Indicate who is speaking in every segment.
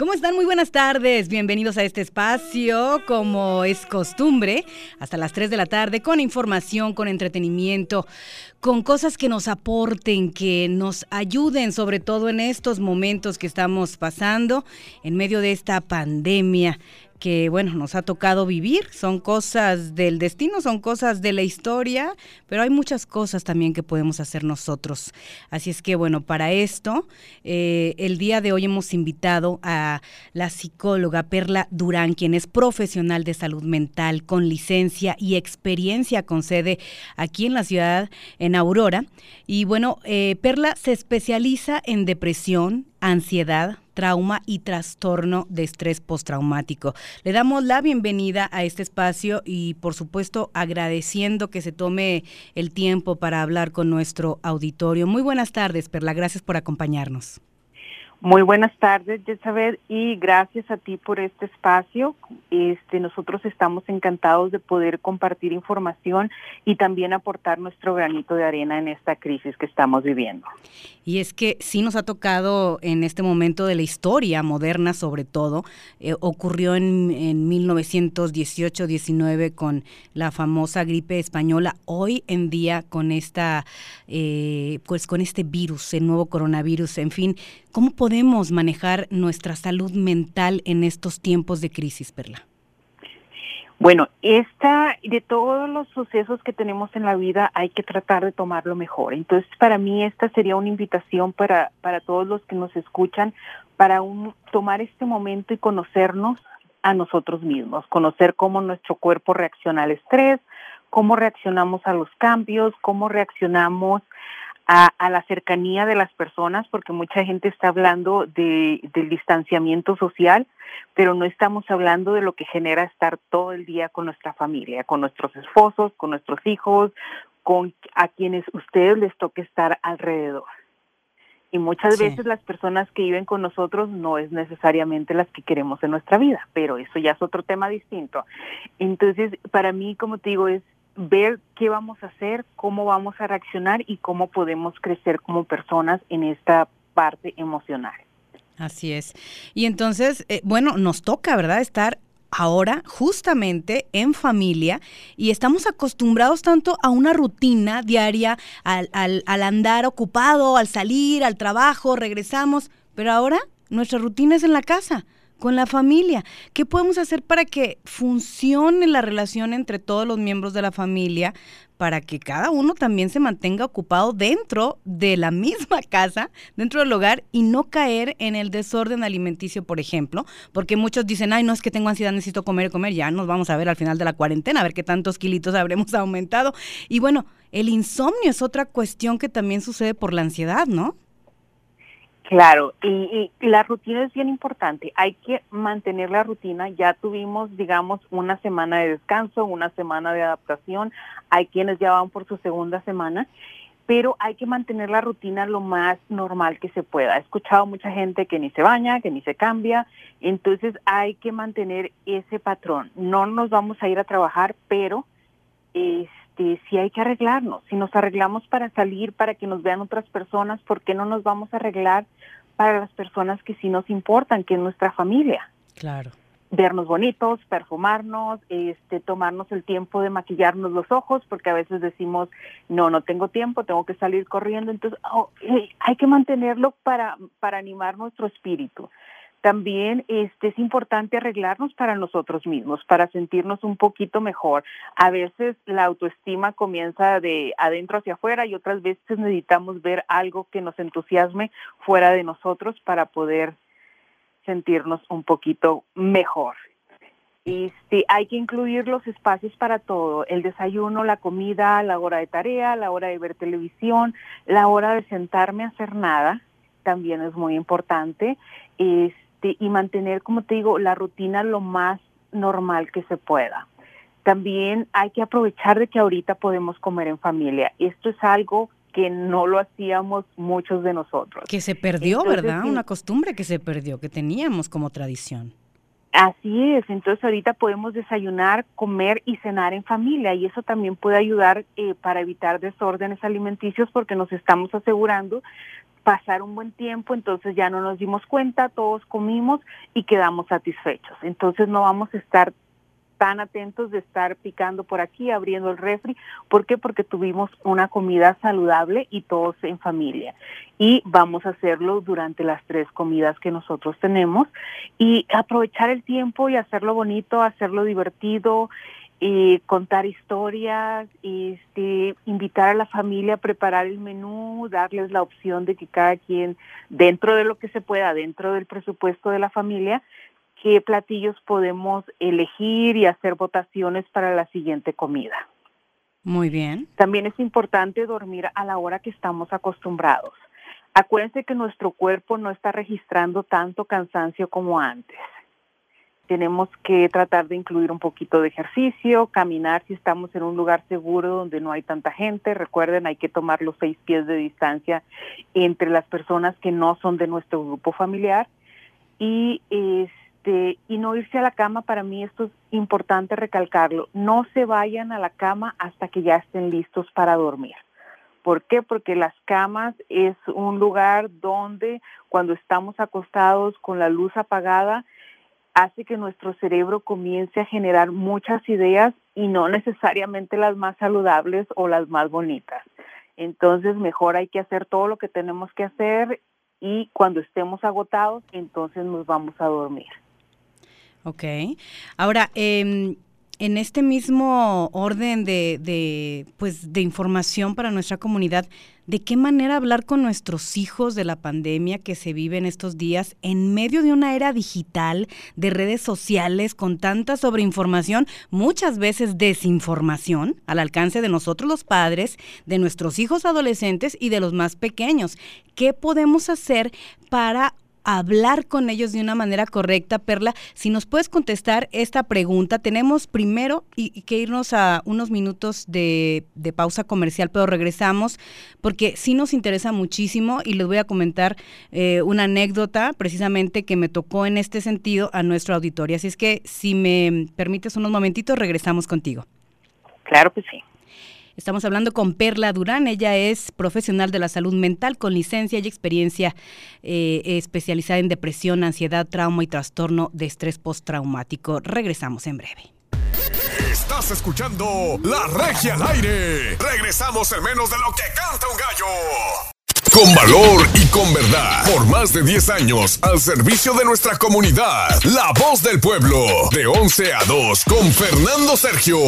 Speaker 1: ¿Cómo están? Muy buenas tardes. Bienvenidos a este espacio, como es costumbre, hasta las 3 de la tarde, con información, con entretenimiento, con cosas que nos aporten, que nos ayuden, sobre todo en estos momentos que estamos pasando en medio de esta pandemia que, bueno, nos ha tocado vivir. Son cosas del destino, son cosas de la historia, pero hay muchas cosas también que podemos hacer nosotros. Así es que, bueno, para esto, eh, el día de hoy hemos invitado a la psicóloga Perla Durán, quien es profesional de salud mental con licencia y experiencia con sede aquí en la ciudad, en Aurora. Y bueno, eh, Perla se especializa en depresión, ansiedad, trauma y trastorno de estrés postraumático. Le damos la bienvenida a este espacio y por supuesto agradeciendo que se tome el tiempo para hablar con nuestro auditorio. Muy buenas tardes, Perla, gracias por acompañarnos.
Speaker 2: Muy buenas tardes, Jezabel, y gracias a ti por este espacio. Este, nosotros estamos encantados de poder compartir información y también aportar nuestro granito de arena en esta crisis que estamos viviendo.
Speaker 1: Y es que sí nos ha tocado en este momento de la historia moderna, sobre todo, eh, ocurrió en, en 1918-19 con la famosa gripe española. Hoy en día con esta, eh, pues con este virus, el nuevo coronavirus, en fin, ¿cómo podemos manejar nuestra salud mental en estos tiempos de crisis, Perla?
Speaker 2: Bueno, esta, de todos los sucesos que tenemos en la vida hay que tratar de tomarlo mejor. Entonces, para mí esta sería una invitación para, para todos los que nos escuchan, para tomar este momento y conocernos a nosotros mismos, conocer cómo nuestro cuerpo reacciona al estrés, cómo reaccionamos a los cambios, cómo reaccionamos a, la cercanía de las personas, porque mucha gente está hablando de, del distanciamiento social, pero no estamos hablando de lo que genera estar todo el día con nuestra familia, con nuestros esposos, con nuestros hijos, con a quienes ustedes les toque estar alrededor. Y muchas veces las personas que viven con nosotros no es necesariamente las que queremos en nuestra vida, pero eso ya es otro tema distinto. Entonces, para mí, como te digo, es ver qué vamos a hacer, cómo vamos a reaccionar y cómo podemos crecer como personas en esta parte emocional.
Speaker 1: Así es. Y entonces, eh, bueno, nos toca, ¿verdad? Estar ahora justamente en familia y estamos acostumbrados tanto a una rutina diaria, al, al, al andar ocupado, al salir, al trabajo, regresamos, pero ahora nuestra rutina es en la casa con la familia. ¿Qué podemos hacer para que funcione la relación entre todos los miembros de la familia? para que cada uno también se mantenga ocupado dentro de la misma casa, dentro del hogar y no caer en el desorden alimenticio, por ejemplo, porque muchos dicen, ay, no es que tengo ansiedad, necesito comer y comer, ya nos vamos a ver al final de la cuarentena, a ver qué tantos kilitos habremos aumentado. Y bueno, el insomnio es otra cuestión que también sucede por la ansiedad, ¿no?
Speaker 2: Claro, y, la rutina es bien importante. Hay que mantener la rutina. Ya tuvimos, digamos, una semana de descanso, una semana de adaptación. Hay quienes ya van por su segunda semana, pero hay que mantener la rutina lo más normal que se pueda. He escuchado mucha gente que ni se baña, que ni se cambia. Entonces hay que mantener ese patrón. No nos vamos a ir a trabajar, pero este, si hay que arreglarnos. Si nos arreglamos para salir, para que nos vean otras personas, ¿por qué no nos vamos a arreglar para las personas que sí nos importan, que es nuestra familia?
Speaker 1: Claro.
Speaker 2: Vernos bonitos, perfumarnos, este, tomarnos el tiempo de maquillarnos los ojos, porque a veces decimos, no, no tengo tiempo, tengo que salir corriendo. Entonces, oh, eh, hay que mantenerlo para, para animar nuestro espíritu también este, es importante arreglarnos para nosotros mismos, para sentirnos un poquito mejor. A veces la autoestima comienza de adentro hacia afuera y otras veces necesitamos ver algo que nos entusiasme fuera de nosotros para poder sentirnos un poquito mejor. Este, hay que incluir los espacios para todo, el desayuno, la comida, la hora de tarea, la hora de ver televisión, la hora de sentarme a hacer nada, también es muy importante. Este, y mantener, como te digo, la rutina lo más normal que se pueda. También hay que aprovechar de que ahorita podemos comer en familia. Esto es algo que no lo hacíamos muchos de nosotros.
Speaker 1: Que se perdió, ¿verdad? Una costumbre que se perdió, que teníamos como tradición.
Speaker 2: Así es, entonces ahorita podemos desayunar, comer y cenar en familia y eso también puede ayudar eh, para evitar desórdenes alimenticios porque nos estamos asegurando pasar un buen tiempo, entonces ya no nos dimos cuenta, todos comimos y quedamos satisfechos. Entonces no vamos a estar tan atentos de estar picando por aquí, abriendo el refri. ¿Por qué? Porque tuvimos una comida saludable y todos en familia. Y vamos a hacerlo durante las tres comidas que nosotros tenemos y aprovechar el tiempo y hacerlo bonito, hacerlo divertido, y contar historias, este, invitar a la familia a preparar el menú, darles la opción de que cada quien, dentro de lo que se pueda, dentro del presupuesto de la familia, qué platillos podemos elegir y hacer votaciones para la siguiente comida.
Speaker 1: Muy bien.
Speaker 2: También es importante dormir a la hora que estamos acostumbrados. Acuérdense que nuestro cuerpo no está registrando tanto cansancio como antes. Tenemos que tratar de incluir un poquito de ejercicio, caminar si estamos en un lugar seguro donde no hay tanta gente. Recuerden, hay que tomar los seis pies de distancia entre las personas que no son de nuestro grupo familiar. Y este, y no irse a la cama, para mí esto es importante recalcarlo, no se vayan a la cama hasta que ya estén listos para dormir. ¿Por qué? Porque las camas es un lugar donde cuando estamos acostados con la luz apagada, hace que nuestro cerebro comience a generar muchas ideas y no necesariamente las más saludables o las más bonitas. Entonces, mejor hay que hacer todo lo que tenemos que hacer y cuando estemos agotados, entonces nos vamos a dormir.
Speaker 1: Ok. Ahora, eh, en este mismo orden de, de, pues, de información para nuestra comunidad, ¿de qué manera hablar con nuestros hijos de la pandemia que se vive en estos días en medio de una era digital, de redes sociales, con tanta sobreinformación, muchas veces desinformación al alcance de nosotros los padres, de nuestros hijos adolescentes y de los más pequeños? ¿Qué podemos hacer para hablar con ellos de una manera correcta. Perla, si nos puedes contestar esta pregunta, tenemos primero y, que irnos a unos minutos de, pausa comercial, pero regresamos porque sí nos interesa muchísimo y les voy a comentar eh, una anécdota precisamente que me tocó en este sentido a nuestro auditorio. Así es que si me permites unos momentitos, regresamos contigo.
Speaker 2: Claro que sí.
Speaker 1: Estamos hablando con Perla Durán. Ella es profesional de la salud mental con licencia y experiencia eh, especializada en depresión, ansiedad, trauma y trastorno de estrés postraumático. Regresamos en breve.
Speaker 3: Estás escuchando La Regia al aire. Regresamos en menos de lo que canta un gallo. Con valor y con verdad. Por más de 10 años al servicio de nuestra comunidad. La voz del pueblo. De 11 a 2 con Fernando Sergio.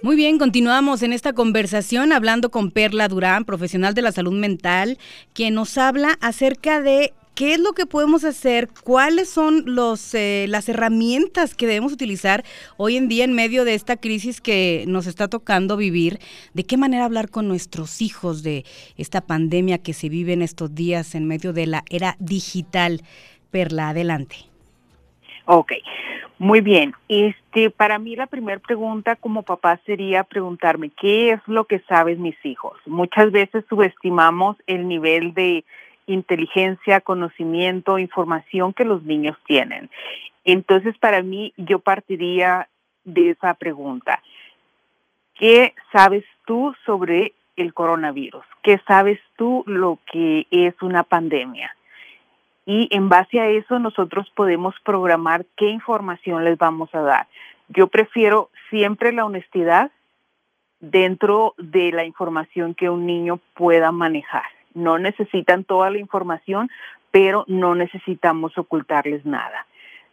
Speaker 1: Muy bien, continuamos en esta conversación hablando con Perla Durán, profesional de la salud mental, que nos habla acerca de qué es lo que podemos hacer, cuáles son los, eh, las herramientas que debemos utilizar hoy en día en medio de esta crisis que nos está tocando vivir, de qué manera hablar con nuestros hijos de esta pandemia que se vive en estos días en medio de la era digital. Perla, adelante.
Speaker 2: Ok. Muy bien. Este, para mí la primera pregunta como papá sería preguntarme qué es lo que saben mis hijos. Muchas veces subestimamos el nivel de inteligencia, conocimiento, información que los niños tienen. Entonces, para mí, yo partiría de esa pregunta. ¿Qué sabes tú sobre el coronavirus? ¿Qué sabes tú lo que es una pandemia? Y en base a eso nosotros podemos programar qué información les vamos a dar. Yo prefiero siempre la honestidad dentro de la información que un niño pueda manejar. No necesitan toda la información, pero no necesitamos ocultarles nada.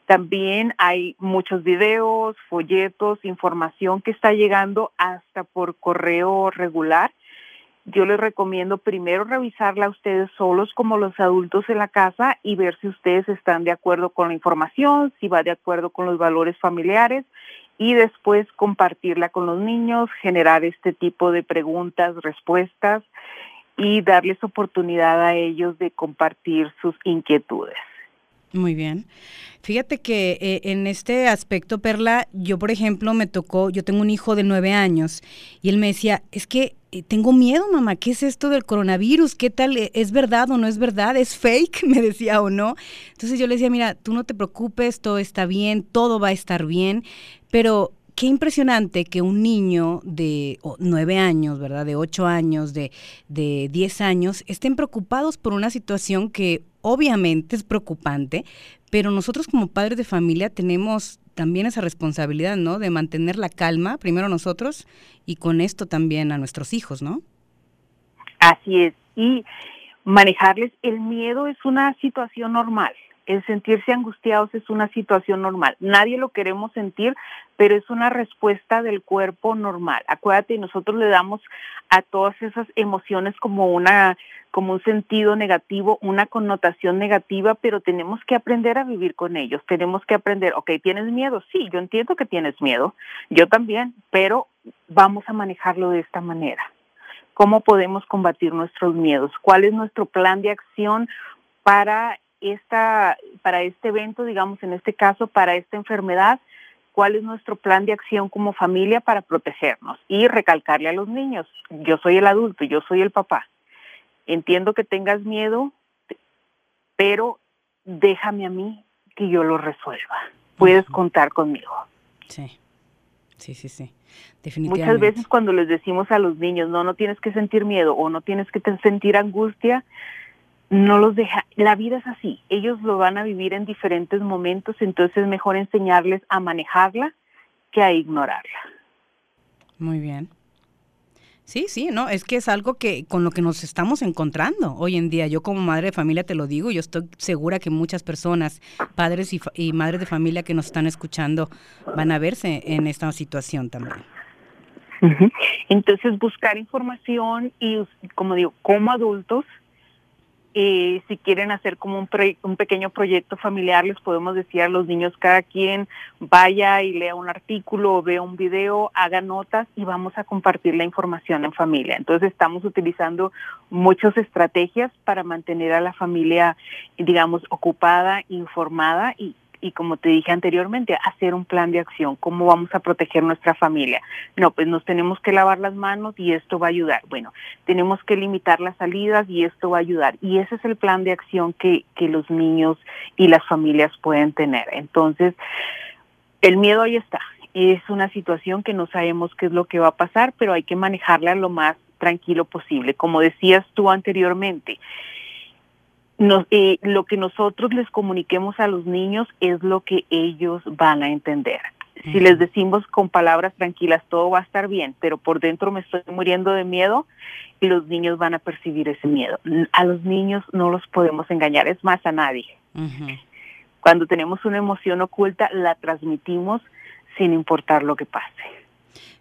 Speaker 2: También hay muchos videos, folletos, información que está llegando hasta por correo regular yo les recomiendo primero revisarla a ustedes solos como los adultos en la casa y ver si ustedes están de acuerdo con la información, si va de acuerdo con los valores familiares y después compartirla con los niños, generar este tipo de preguntas, respuestas y darles oportunidad a ellos de compartir sus inquietudes.
Speaker 1: Muy bien. Fíjate que eh, en este aspecto, Perla, yo por ejemplo me tocó, yo tengo un hijo de nueve años y él me decía, es que eh, tengo miedo, mamá, ¿qué es esto del coronavirus? ¿Qué tal? Eh, ¿Es verdad o no es verdad? ¿Es fake? Me decía o no. Entonces yo le decía, mira, tú no te preocupes, todo está bien, todo va a estar bien, pero qué impresionante que un niño de nueve años, ¿verdad? De ocho años, de, de diez años, estén preocupados por una situación que obviamente es preocupante, pero nosotros como padres de familia tenemos también esa responsabilidad, ¿no? De mantener la calma, primero nosotros, y con esto también a nuestros hijos, ¿no?
Speaker 2: Así es. Y manejarles el miedo es una situación normal el sentirse angustiados es una situación normal. Nadie lo queremos sentir, pero es una respuesta del cuerpo normal. Acuérdate, nosotros le damos a todas esas emociones como una como un sentido negativo, una connotación negativa, pero tenemos que aprender a vivir con ellos. Tenemos que aprender, ok, ¿tienes miedo? Sí, yo entiendo que tienes miedo, yo también, pero vamos a manejarlo de esta manera. ¿Cómo podemos combatir nuestros miedos? ¿Cuál es nuestro plan de acción para esta, para este evento, digamos en este caso, para esta enfermedad, cuál es nuestro plan de acción como familia para protegernos y recalcarle a los niños, yo soy el adulto, yo soy el papá. Entiendo que tengas miedo, pero déjame a mí que yo lo resuelva. Puedes contar conmigo.
Speaker 1: Sí, sí, sí, sí.
Speaker 2: Definitivamente. Muchas veces cuando les decimos a los niños, no, no tienes que sentir miedo o no tienes que sentir angustia, no los deja, la vida es así, ellos lo van a vivir en diferentes momentos, entonces es mejor enseñarles a manejarla que a ignorarla.
Speaker 1: Muy bien. Sí, sí, no, es que es algo que con lo que nos estamos encontrando hoy en día. Yo como madre de familia te lo digo, yo estoy segura que muchas personas, padres y, madres de familia que nos están escuchando, van a verse en esta situación también.
Speaker 2: Entonces buscar información y, como digo, como adultos, eh, si quieren hacer como un, un pequeño proyecto familiar, les podemos decir a los niños, cada quien vaya y lea un artículo o vea un video, haga notas y vamos a compartir la información en familia. Entonces estamos utilizando muchas estrategias para mantener a la familia, digamos, ocupada, informada y, y como te dije anteriormente, hacer un plan de acción, cómo vamos a proteger nuestra familia. No, pues nos tenemos que lavar las manos y esto va a ayudar. Bueno, tenemos que limitar las salidas y esto va a ayudar. Y ese es el plan de acción que, que los niños y las familias pueden tener. Entonces, el miedo ahí está. Es una situación que no sabemos qué es lo que va a pasar, pero hay que manejarla lo más tranquilo posible. Como decías tú anteriormente, eh, lo que nosotros les comuniquemos a los niños es lo que ellos van a entender. Si les decimos con palabras tranquilas, todo va a estar bien, pero por dentro me estoy muriendo de miedo, y los niños van a percibir ese miedo. A los niños no los podemos engañar, es más a nadie. Cuando tenemos una emoción oculta, la transmitimos sin importar lo que pase.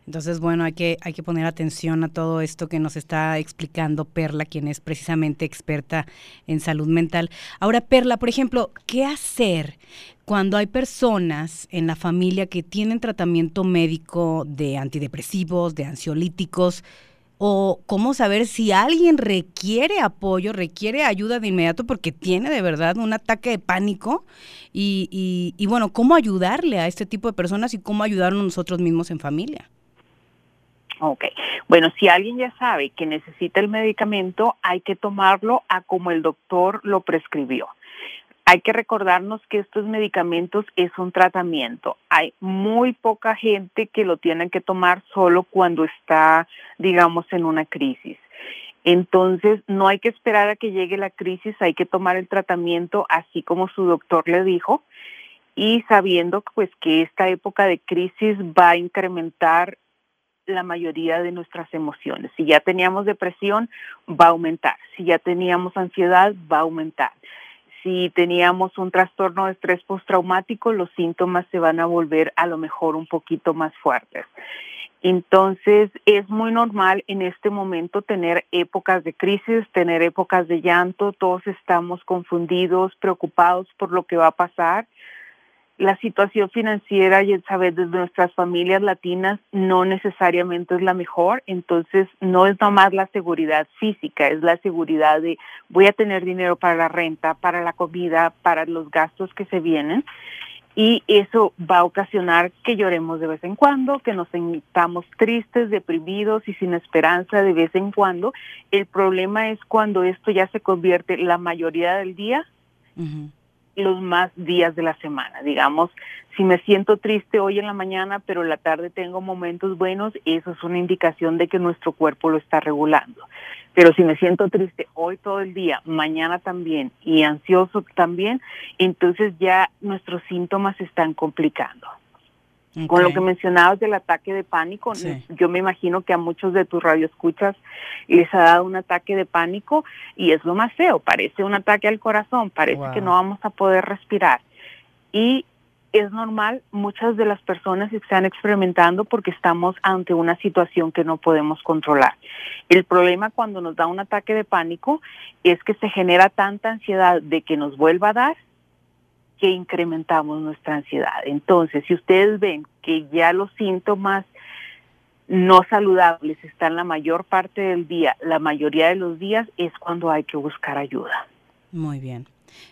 Speaker 1: Entonces, bueno, hay que, hay que poner atención a todo esto que nos está explicando Perla, quien es precisamente experta en salud mental. Ahora, Perla, por ejemplo, ¿qué hacer cuando hay personas en la familia que tienen tratamiento médico de antidepresivos, de ansiolíticos? o cómo saber si alguien requiere apoyo, requiere ayuda de inmediato porque tiene de verdad un ataque de pánico y, y, y, bueno, cómo ayudarle a este tipo de personas y cómo ayudarnos nosotros mismos en familia.
Speaker 2: Ok, bueno, si alguien ya sabe que necesita el medicamento, hay que tomarlo a como el doctor lo prescribió. Hay que recordarnos que estos medicamentos es un tratamiento. Hay muy poca gente que lo tiene que tomar solo cuando está, digamos, en una crisis. Entonces, no hay que esperar a que llegue la crisis, hay que tomar el tratamiento así como su doctor le dijo y sabiendo pues que esta época de crisis va a incrementar la mayoría de nuestras emociones. Si ya teníamos depresión, va a aumentar. Si ya teníamos ansiedad, va a aumentar. Si teníamos un trastorno de estrés postraumático, los síntomas se van a volver a lo mejor un poquito más fuertes. Entonces, es muy normal en este momento tener épocas de crisis, tener épocas de llanto, todos estamos confundidos, preocupados por lo que va a pasar la situación financiera y el saber de nuestras familias latinas no necesariamente es la mejor, entonces no es nomás la seguridad física, es la seguridad de voy a tener dinero para la renta, para la comida, para los gastos que se vienen y eso va a ocasionar que lloremos de vez en cuando, que nos sintamos tristes, deprimidos y sin esperanza de vez en cuando. El problema es cuando esto ya se convierte la mayoría del día los más días de la semana. Digamos, si me siento triste hoy en la mañana, pero en la tarde tengo momentos buenos, eso es una indicación de que nuestro cuerpo lo está regulando. Pero si me siento triste hoy todo el día, mañana también y ansioso también, entonces ya nuestros síntomas se están complicando. Con lo que mencionabas del ataque de pánico, yo me imagino que a muchos de tus radioescuchas les ha dado un ataque de pánico y es lo más feo, parece un ataque al corazón, parece que no vamos a poder respirar. Y es normal, muchas de las personas están experimentando porque estamos ante una situación que no podemos controlar. El problema cuando nos da un ataque de pánico es que se genera tanta ansiedad de que nos vuelva a dar que incrementamos nuestra ansiedad. Entonces, si ustedes ven que ya los síntomas no saludables están la mayor parte del día, la mayoría de los días, es cuando hay que buscar ayuda.
Speaker 1: Muy bien.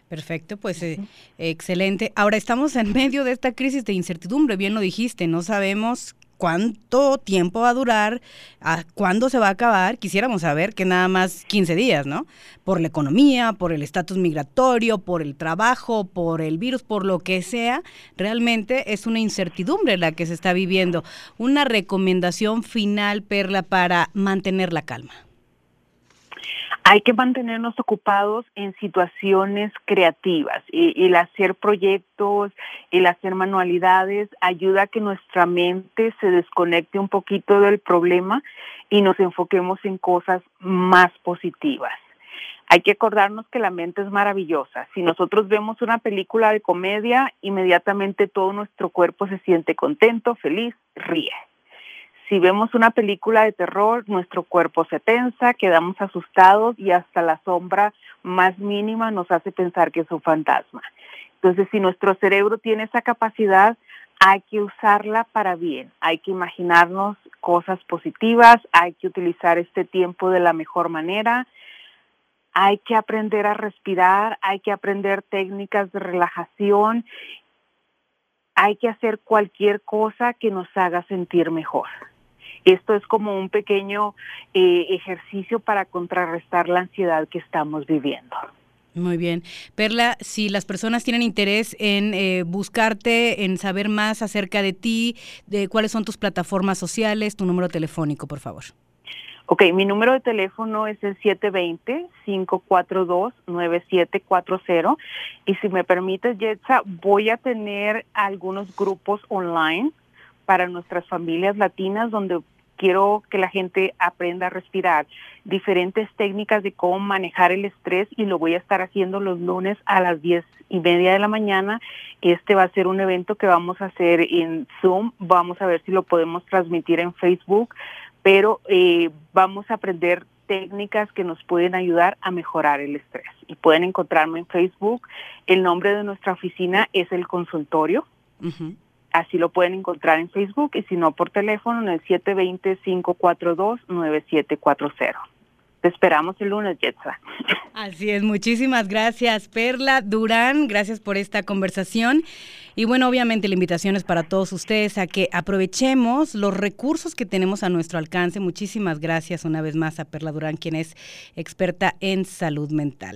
Speaker 1: Perfecto, pues eh, excelente. Ahora estamos en medio de esta crisis de incertidumbre, bien lo dijiste, no sabemos cuánto tiempo va a durar, cuándo se va a acabar. Quisiéramos saber que nada más 15 días, ¿no? Por la economía, por el estatus migratorio, por el trabajo, por el virus, por lo que sea, realmente es una incertidumbre la que se está viviendo. Una recomendación final, Perla, para mantener la calma.
Speaker 2: Hay que mantenernos ocupados en situaciones creativas. El hacer proyectos, el hacer manualidades, ayuda a que nuestra mente se desconecte un poquito del problema y nos enfoquemos en cosas más positivas. Hay que acordarnos que la mente es maravillosa. Si nosotros vemos una película de comedia, inmediatamente todo nuestro cuerpo se siente contento, feliz, ríe. Si vemos una película de terror, nuestro cuerpo se tensa, quedamos asustados y hasta la sombra más mínima nos hace pensar que es un fantasma. Entonces, si nuestro cerebro tiene esa capacidad, hay que usarla para bien, hay que imaginarnos cosas positivas, hay que utilizar este tiempo de la mejor manera, hay que aprender a respirar, hay que aprender técnicas de relajación, hay que hacer cualquier cosa que nos haga sentir mejor. Esto es como un pequeño eh, ejercicio para contrarrestar la ansiedad que estamos viviendo.
Speaker 1: Muy bien. Perla, si las personas tienen interés en eh, buscarte, en saber más acerca de ti, de cuáles son tus plataformas sociales, tu número telefónico, por favor.
Speaker 2: Ok, mi número de teléfono es el 720-542-9740 y si me permites, Jetsa, voy a tener algunos grupos online para nuestras familias latinas donde quiero que la gente aprenda a respirar, diferentes técnicas de cómo manejar el estrés y lo voy a estar haciendo los lunes a las diez y media de la mañana. Este va a ser un evento que vamos a hacer en Zoom, vamos a ver si lo podemos transmitir en Facebook, pero eh, vamos a aprender técnicas que nos pueden ayudar a mejorar el estrés. Y pueden encontrarme en Facebook. El nombre de nuestra oficina es el consultorio. Así lo pueden encontrar en Facebook y si no por teléfono en el 720-542-9740. Te esperamos el lunes, Jetsa.
Speaker 1: Así es, muchísimas gracias, Perla Durán. Gracias por esta conversación. Y bueno, obviamente la invitación es para todos ustedes a que aprovechemos los recursos que tenemos a nuestro alcance. Muchísimas gracias una vez más a Perla Durán, quien es experta en salud mental.